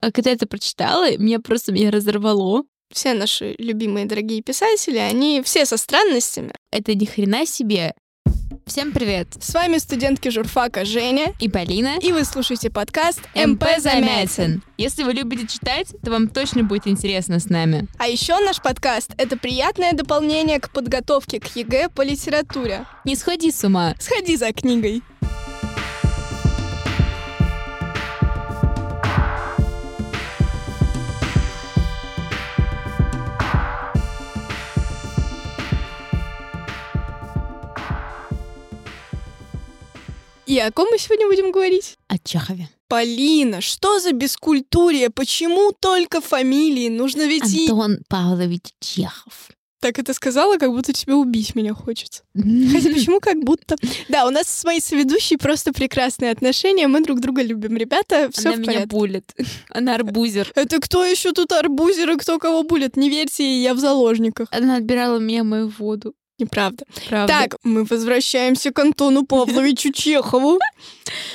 А когда я это прочитала, меня просто меня разорвало. Все наши любимые дорогие писатели, они все со странностями. Это ни хрена себе. Всем привет! С вами студентки журфака Женя И Полина. и вы слушаете подкаст МП. Замятин. Если вы любите читать, то вам точно будет интересно с нами. А еще наш подкаст — это приятное дополнение к подготовке к ЕГЭ по литературе. Не сходи с ума. Сходи за книгой. И о ком мы сегодня будем говорить? О Чехове. Полина, что за бескультурие? Почему только фамилии? Нужно ведь и... Антон Павлович Чехов. Так это сказала, как будто тебя убить меня хочется. Хотя почему как будто? Да, у нас с моей соведущей просто прекрасные отношения, мы друг друга любим. Ребята, все Она в меня порядке. булит. Она арбузер. Это кто еще тут арбузер и кто кого булит? Не верьте ей, я в заложниках. Она отбирала меня мою воду. Неправда. Правда. Так, мы возвращаемся к Антону Павловичу Чехову.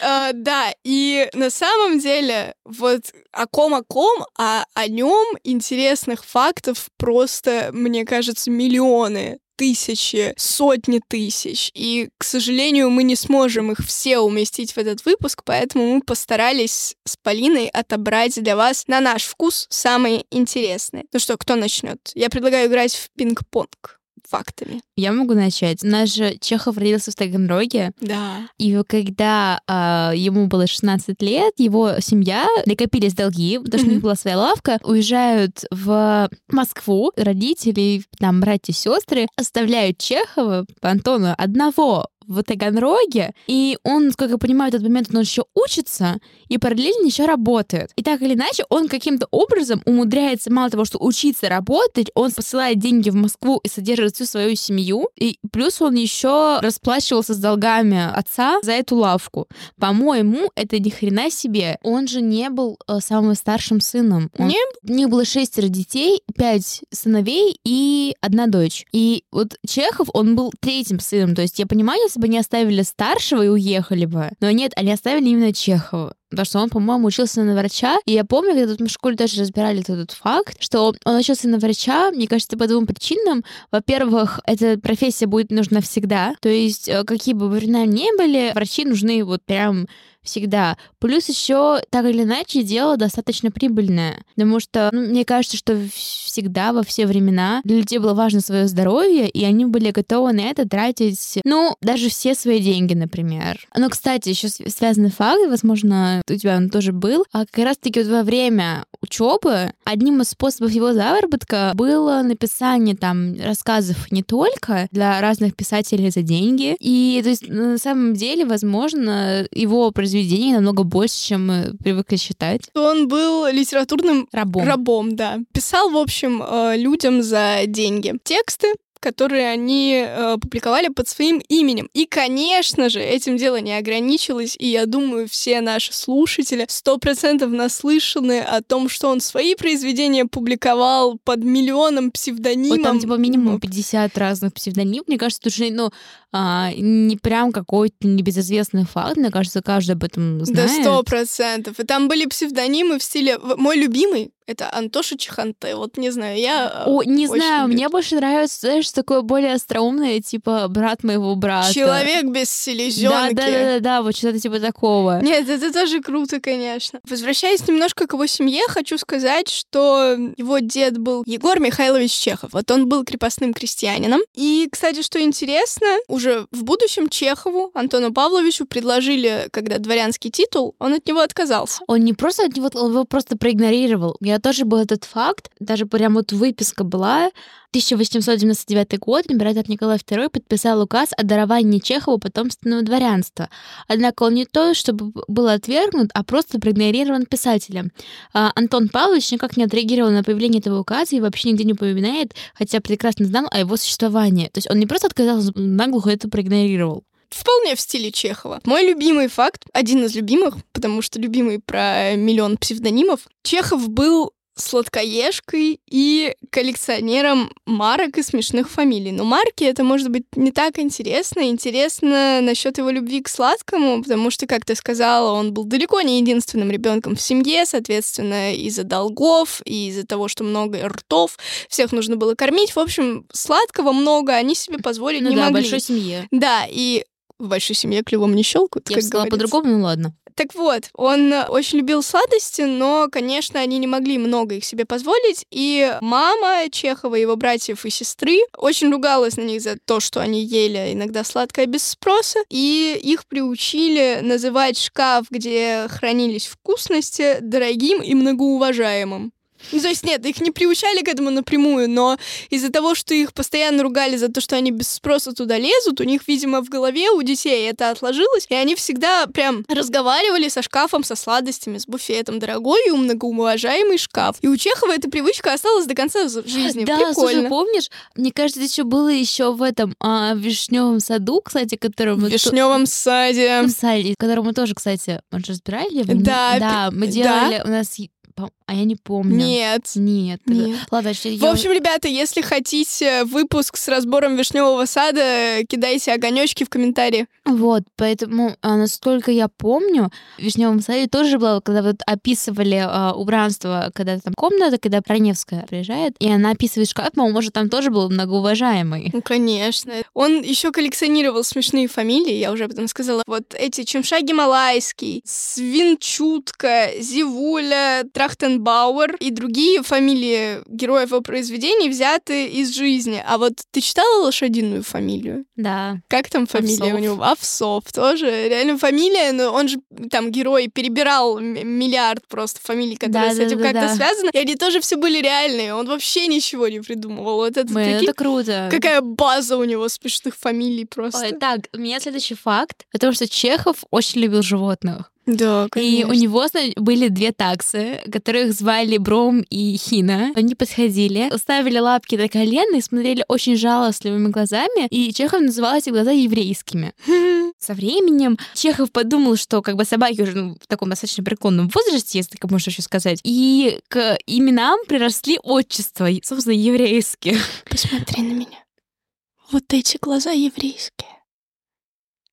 А, Да, и на самом деле, вот о ком о ком, а о нем интересных фактов просто, мне кажется, миллионы тысячи, сотни тысяч. И, к сожалению, мы не сможем их все уместить в этот выпуск, поэтому мы постарались с Полиной отобрать для вас на наш вкус самые интересные. Ну что, кто начнет? Я предлагаю играть в пинг-понг фактами. Я могу начать. Наш же Чехов родился в Таганроге, Да. и когда а, ему было 16 лет, его семья, накопились долги, потому что у них была своя лавка, уезжают в Москву, родители, там, братья, сестры, оставляют Чехова, Антона, одного в Таганроге, и он, как я понимаю, в этот момент он еще учится и параллельно еще работает. И так или иначе, он каким-то образом умудряется, мало того, что учиться работать, он посылает деньги в Москву и содержит всю свою семью, и плюс он еще расплачивался с долгами отца за эту лавку. По-моему, это ни хрена себе. Он же не был э, самым старшим сыном. Он- Не У них было шестеро детей, пять сыновей и одна дочь. И вот Чехов, он был третьим сыном. То есть я понимаю, если бы они оставили старшего и уехали бы. Но нет, они оставили именно Чехова. Потому что он, по-моему, учился на врача. И я помню, когда тут мы в школе тоже разбирали этот, этот факт, что он учился на врача, мне кажется, по двум причинам. Во-первых, эта профессия будет нужна всегда. То есть, э, какие бы времена ни были, врачи нужны вот прям всегда. Плюс еще, так или иначе, дело достаточно прибыльное. Потому что, ну, мне кажется, что всегда, во все времена, для людей было важно свое здоровье, и они были готовы на это тратить, ну, даже все свои деньги, например. Но, кстати, еще связанный факт, возможно, у тебя он тоже был, а как раз-таки вот во время учебы одним из способов его заработка было написание там рассказов не только для разных писателей за деньги. И то есть на самом деле, возможно, его произведения намного больше, чем мы привыкли считать. Он был литературным Рабом. рабом, да. Писал, в общем, э, людям за деньги тексты, которые они э, публиковали под своим именем. И, конечно же, этим дело не ограничилось, и я думаю, все наши слушатели сто процентов наслышаны о том, что он свои произведения публиковал под миллионом псевдонимом. Вот там типа минимум 50 разных псевдонимов. Мне кажется, тут же, ну, а, не прям какой-то небезызвестный факт. Мне кажется, каждый об этом Да, знает. сто процентов. И там были псевдонимы в стиле... Мой любимый — это Антоша Чеханте. Вот не знаю, я... э, О, не знаю, люблю. мне больше нравится, знаешь, такое более остроумное, типа брат моего брата. Человек без Да, селезенки. да, да, да, да, вот что-то типа такого. Нет, это тоже круто, конечно. Возвращаясь немножко к его семье, хочу сказать, что его дед был Егор Михайлович Чехов. Вот он был крепостным крестьянином. И, кстати, что интересно, уже в будущем Чехову, Антону Павловичу, предложили, когда дворянский титул, он от него отказался. Он не просто от него, он его просто проигнорировал. Меня тоже был этот факт, даже прям вот выписка была. 1899 год император Николай II подписал указ о даровании Чехову потомственного дворянства. Однако он не то, чтобы был отвергнут, а просто проигнорирован писателем. А, Антон Павлович никак не отреагировал на появление этого указа и вообще нигде не упоминает, хотя прекрасно знал о его существовании. То есть он не просто отказался, наглухо это проигнорировал. Вполне в стиле Чехова. Мой любимый факт, один из любимых, потому что любимый про миллион псевдонимов, Чехов был сладкоежкой и коллекционером марок и смешных фамилий. Но марки это может быть не так интересно. Интересно насчет его любви к сладкому, потому что, как ты сказала, он был далеко не единственным ребенком в семье, соответственно, из-за долгов и из-за того, что много ртов, всех нужно было кормить. В общем, сладкого много они себе позволить ну не да, могли. большой семье. Да, и в большой семье клювом не щелкают. Я как сказала по-другому, ну ладно. Так вот, он очень любил сладости, но, конечно, они не могли много их себе позволить. И мама Чехова, его братьев и сестры, очень ругалась на них за то, что они ели иногда сладкое без спроса. И их приучили называть шкаф, где хранились вкусности, дорогим и многоуважаемым. Ну, то есть нет, их не приучали к этому напрямую, но из-за того, что их постоянно ругали за то, что они без спроса туда лезут, у них, видимо, в голове у детей это отложилось, и они всегда прям разговаривали со шкафом, со сладостями, с буфетом. Дорогой и многоуважаемый шкаф. И у Чехова эта привычка осталась до конца жизни. Да, Прикольно. слушай, помнишь, мне кажется, еще было еще в этом а, вишневом саду, кстати, которому в вишневом саде. в саде, которому тоже, кстати, мы разбирали. Да, да, мы да. делали, у нас, а я не помню. Нет. Нет. Нет. Ладно, что В общем, ребята, если хотите выпуск с разбором вишневого сада, кидайте огонечки в комментарии. Вот, поэтому, а, насколько я помню, в Вишневом саде тоже было, когда вот описывали а, убранство, когда там комната, когда Проневская приезжает, и она описывает шкаф, по-моему, может, там тоже был многоуважаемый. Ну, конечно. Он еще коллекционировал смешные фамилии, я уже об этом сказала. Вот эти Чемша Гималайский, Свинчутка, Зивуля, Трахтенбауэр и другие фамилии героев его произведений взяты из жизни. А вот ты читала лошадиную фамилию? Да. Как там фамилия Овсов. у него? Овсов тоже. Реально фамилия, но он же там герой перебирал миллиард просто фамилий, которые с этим Да-да-да-да. как-то связаны. И они тоже все были реальные. Он вообще ничего не придумывал. Вот это, Блин, прикинь, это круто. какая база у него смешных фамилий просто. Ой, так, у меня следующий факт о том, что Чехов очень любил животных. Да, И конечно. у него были две таксы, которых звали Бром и Хина. Они подходили, ставили лапки на колено и смотрели очень жалостливыми глазами. И Чехов называл эти глаза еврейскими. Со временем Чехов подумал, что как бы собаки уже ну, в таком достаточно преклонном возрасте, если так можно еще сказать, и к именам приросли отчества, и, собственно, еврейские. Посмотри на меня. Вот эти глаза еврейские.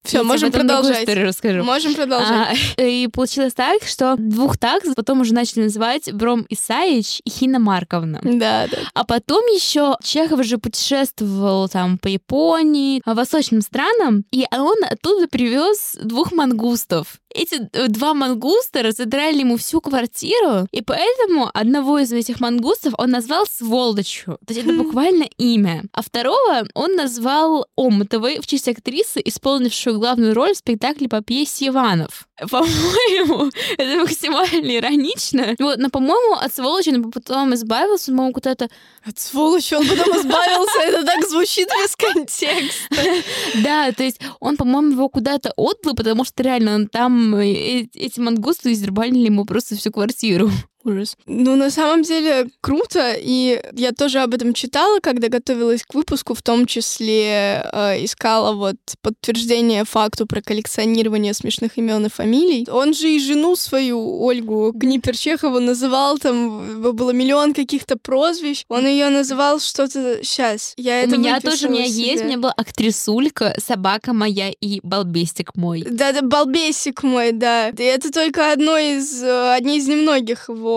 Все, Я можем продолжать. историю расскажу. Можем продолжать. А, и получилось так, что двух такс потом уже начали называть Бром Исаевич и Хина Марковна. Да, да. А потом еще Чехов же путешествовал там по Японии, а, восточным странам, и он оттуда привез двух мангустов. Эти э, два мангуста разодрали ему всю квартиру, и поэтому одного из этих мангустов он назвал сволочью. То есть это буквально имя. А второго он назвал Омутовой в честь актрисы, исполнившую главную роль в спектакле по пьесе Иванов. По-моему, это максимально иронично. Вот, но, по-моему, от сволочи он потом избавился, по-моему, куда-то От сволочи он потом избавился. Это так звучит без контекста. Да, то есть он, по-моему, его куда-то отдал, потому что реально он там э, э, эти мангусты издербанили ему просто всю квартиру. Ужас. Ну, на самом деле, круто, и я тоже об этом читала, когда готовилась к выпуску, в том числе э, искала вот подтверждение факту про коллекционирование смешных имен и фамилий. Он же и жену свою, Ольгу Гниперчехову, называл там, было миллион каких-то прозвищ. Он ее называл что-то... Сейчас, я У это меня тоже, у меня выписала есть, у себе. меня была актрисулька, собака моя и балбестик мой. Да-да, балбесик мой, да. И это только одно из, э, одни из немногих его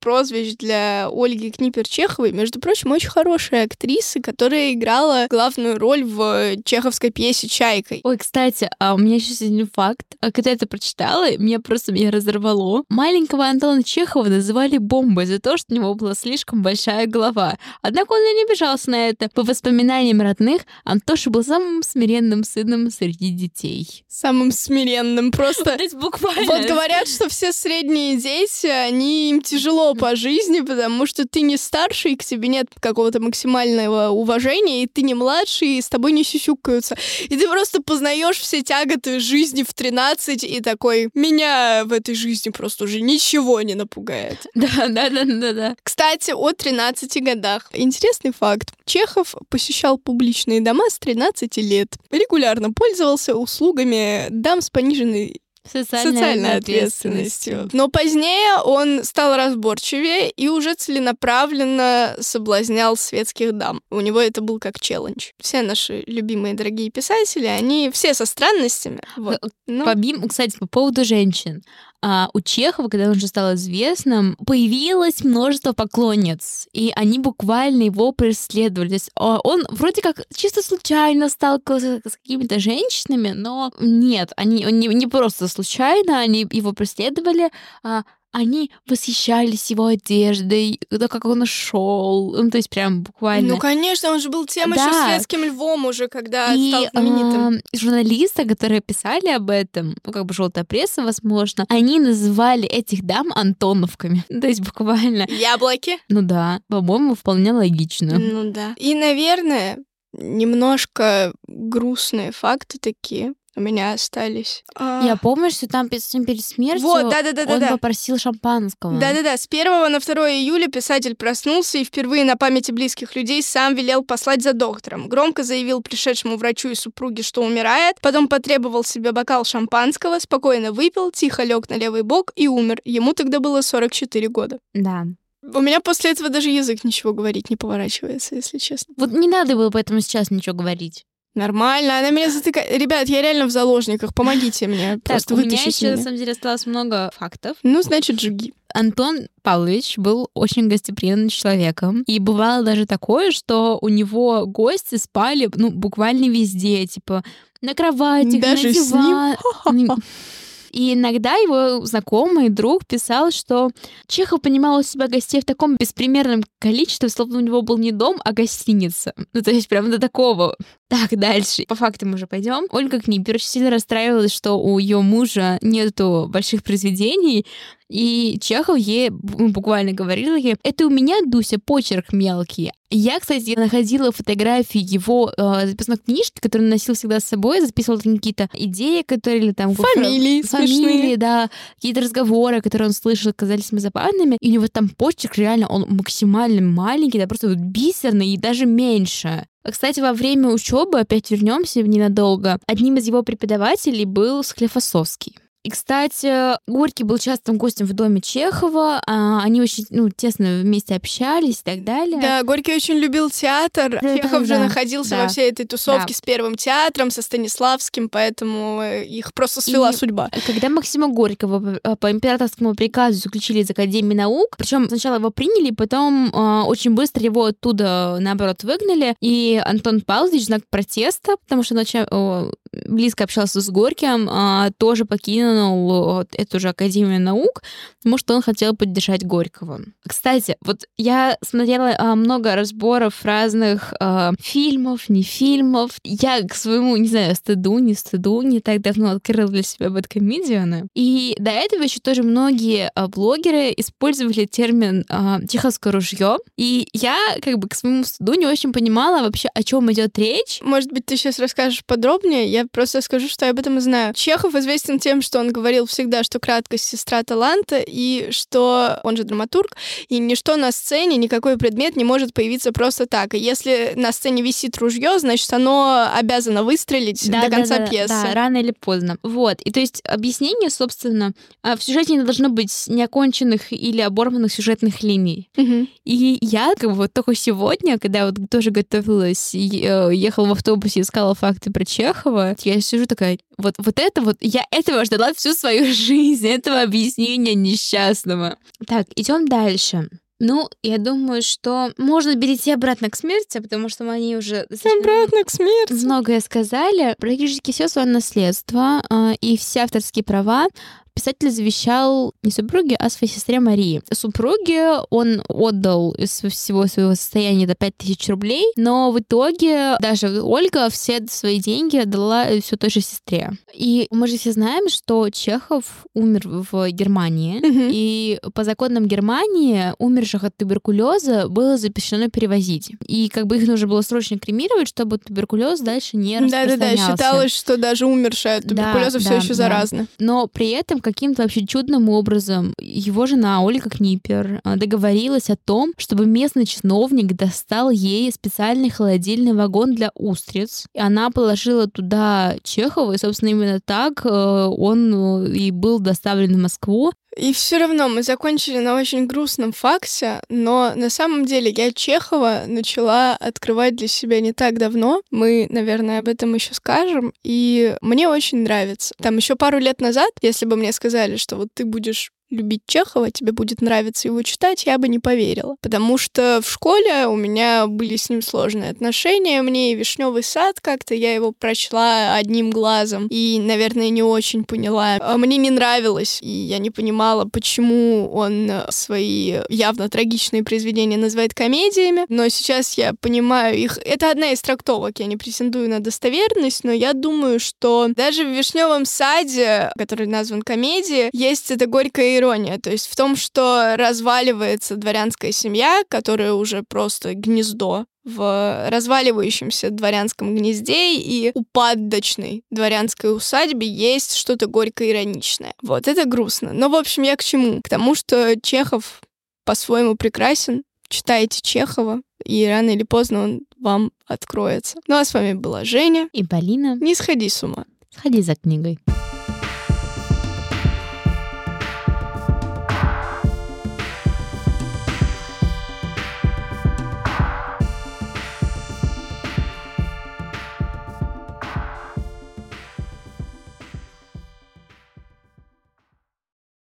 прозвищ для Ольги Книпер-Чеховой. Между прочим, очень хорошая актриса, которая играла главную роль в чеховской пьесе «Чайкой». Ой, кстати, а у меня еще есть один факт. А Когда я это прочитала, меня просто меня разорвало. Маленького Антона Чехова называли бомбой за то, что у него была слишком большая голова. Однако он и не обижался на это. По воспоминаниям родных, Антоша был самым смиренным сыном среди детей. Самым смиренным просто. Буквально. Вот говорят, что все средние дети, они им тяжело по жизни, потому что ты не старший, к тебе нет какого-то максимального уважения, и ты не младший, и с тобой не сюсюкаются. И ты просто познаешь все тяготы жизни в 13 и такой, меня в этой жизни просто уже ничего не напугает. Да, да, да, да, да. Кстати, о 13 годах. Интересный факт. Чехов посещал публичные дома с 13 лет. Регулярно пользовался услугами дам с пониженной Социальной, социальной ответственностью. Но позднее он стал разборчивее и уже целенаправленно соблазнял светских дам. У него это был как челлендж. Все наши любимые дорогие писатели, они все со странностями. Вот. Ну, Побим, кстати, по поводу женщин. А у Чехова, когда он уже стал известным, появилось множество поклонниц, и они буквально его преследовали. То есть а, он вроде как чисто случайно сталкивался с какими-то женщинами, но нет, они не, не просто случайно, они его преследовали, а они восхищались его одеждой, то, как он шел, ну, то есть прям буквально. Ну, конечно, он же был тем да. еще светским львом уже, когда и, стал знаменитым. Э, журналисты, которые писали об этом, ну, как бы желтая пресса, возможно, они называли этих дам Антоновками. то есть буквально. Яблоки? Ну да, по-моему, вполне логично. Ну да. И, наверное, немножко грустные факты такие у меня остались. Я помню, что там перед смертью вот, да, да, да, он да, попросил шампанского. Да-да-да, с 1 на 2 июля писатель проснулся и впервые на памяти близких людей сам велел послать за доктором. Громко заявил пришедшему врачу и супруге, что умирает, потом потребовал себе бокал шампанского, спокойно выпил, тихо лег на левый бок и умер. Ему тогда было 44 года. Да. У меня после этого даже язык ничего говорить не поворачивается, если честно. Вот не надо было поэтому сейчас ничего говорить. Нормально, она меня затыкает. Ребят, я реально в заложниках, помогите мне. Просто так, у меня еще, на самом деле, осталось много фактов. Ну, значит, жги. Антон Павлович был очень гостеприимным человеком. И бывало даже такое, что у него гости спали, ну, буквально везде, типа, на кровати, даже на диван. И иногда его знакомый друг писал, что Чехов понимал у себя гостей в таком беспримерном количестве, словно у него был не дом, а гостиница. Ну, то есть прям до такого. Так, дальше. По фактам уже пойдем. Ольга Книпер очень сильно расстраивалась, что у ее мужа нету больших произведений, и Чехов ей буквально говорил ей, это у меня, Дуся, почерк мелкий. Я, кстати, находила фотографии его э, записной книжки, которые он носил всегда с собой, записывал какие-то идеи, которые или там... Фамилии Фамилии, смешные. да, какие-то разговоры, которые он слышал, казались ему забавными. И у него там почерк реально, он максимально маленький, да, просто вот бисерный и даже меньше. Кстати, во время учебы, опять вернемся ненадолго, одним из его преподавателей был Склифосовский. И, кстати, Горький был частым гостем в доме Чехова. А, они очень ну, тесно вместе общались и так далее. Да, Горький очень любил театр. Да, Чехов да, же да, находился да. во всей этой тусовке да. с Первым театром, со Станиславским, поэтому э, их просто свела и судьба. Когда Максима Горького э, по императорскому приказу заключили из Академии наук, причем сначала его приняли, потом э, очень быстро его оттуда, наоборот, выгнали. И Антон Павлович, знак протеста, потому что э, близко общался с Горьким, э, тоже покинул покинул эту же Академию наук, потому что он хотел поддержать Горького. Кстати, вот я смотрела а, много разборов разных а, фильмов, не фильмов. Я к своему, не знаю, стыду, не стыду, не так давно открыла для себя бэткомедианы. И до этого еще тоже многие а, блогеры использовали термин а, «чеховское ружье». И я, как бы, к своему стыду не очень понимала вообще, о чем идет речь. Может быть, ты сейчас расскажешь подробнее? Я просто скажу, что я об этом знаю. Чехов известен тем, что он говорил всегда, что краткость сестра таланта, и что он же драматург, и ничто на сцене, никакой предмет не может появиться просто так. И если на сцене висит ружье, значит, оно обязано выстрелить да, до конца да, пьесы. Да, рано или поздно. Вот. И то есть объяснение, собственно, а, в сюжете не должно быть неоконченных или оборванных сюжетных линий. Угу. И я как бы вот только сегодня, когда вот тоже готовилась, э, ехала в автобусе, искала факты про Чехова, я сижу такая, вот, вот это вот, я этого ждала всю свою жизнь, этого объяснения несчастного. Так, идем дальше. Ну, я думаю, что можно перейти обратно к смерти, потому что мы они уже обратно к смерти многое сказали. Практически все свое наследство э, и все авторские права писатель завещал не супруге, а своей сестре Марии. Супруге он отдал из всего своего состояния до 5000 рублей, но в итоге даже Ольга все свои деньги отдала все той же сестре. И мы же все знаем, что Чехов умер в Германии, угу. и по законам Германии умерших от туберкулеза было запрещено перевозить. И как бы их нужно было срочно кремировать, чтобы туберкулез дальше не распространялся. Да-да-да, считалось, что даже умершие от туберкулеза да, все да, еще да. заразны. Но при этом, каким-то вообще чудным образом его жена Ольга Книпер а, договорилась о том, чтобы местный чиновник достал ей специальный холодильный вагон для устриц. И она положила туда Чехова, и, собственно, именно так э, он э, и был доставлен в Москву. И все равно мы закончили на очень грустном факте, но на самом деле я Чехова начала открывать для себя не так давно. Мы, наверное, об этом еще скажем. И мне очень нравится. Там еще пару лет назад, если бы мне сказали, что вот ты будешь любить Чехова, тебе будет нравиться его читать, я бы не поверила. Потому что в школе у меня были с ним сложные отношения. Мне и «Вишневый сад» как-то, я его прочла одним глазом и, наверное, не очень поняла. А мне не нравилось, и я не понимала, почему он свои явно трагичные произведения называет комедиями. Но сейчас я понимаю их. Это одна из трактовок, я не претендую на достоверность, но я думаю, что даже в «Вишневом саде», который назван комедией, есть эта ирония. То есть в том, что разваливается дворянская семья, которая уже просто гнездо в разваливающемся дворянском гнезде и упадочной дворянской усадьбе есть что-то горько-ироничное. Вот, это грустно. Но, в общем, я к чему? К тому, что Чехов по-своему прекрасен. Читайте Чехова, и рано или поздно он вам откроется. Ну а с вами была Женя. И Полина. Не сходи с ума. Сходи за книгой.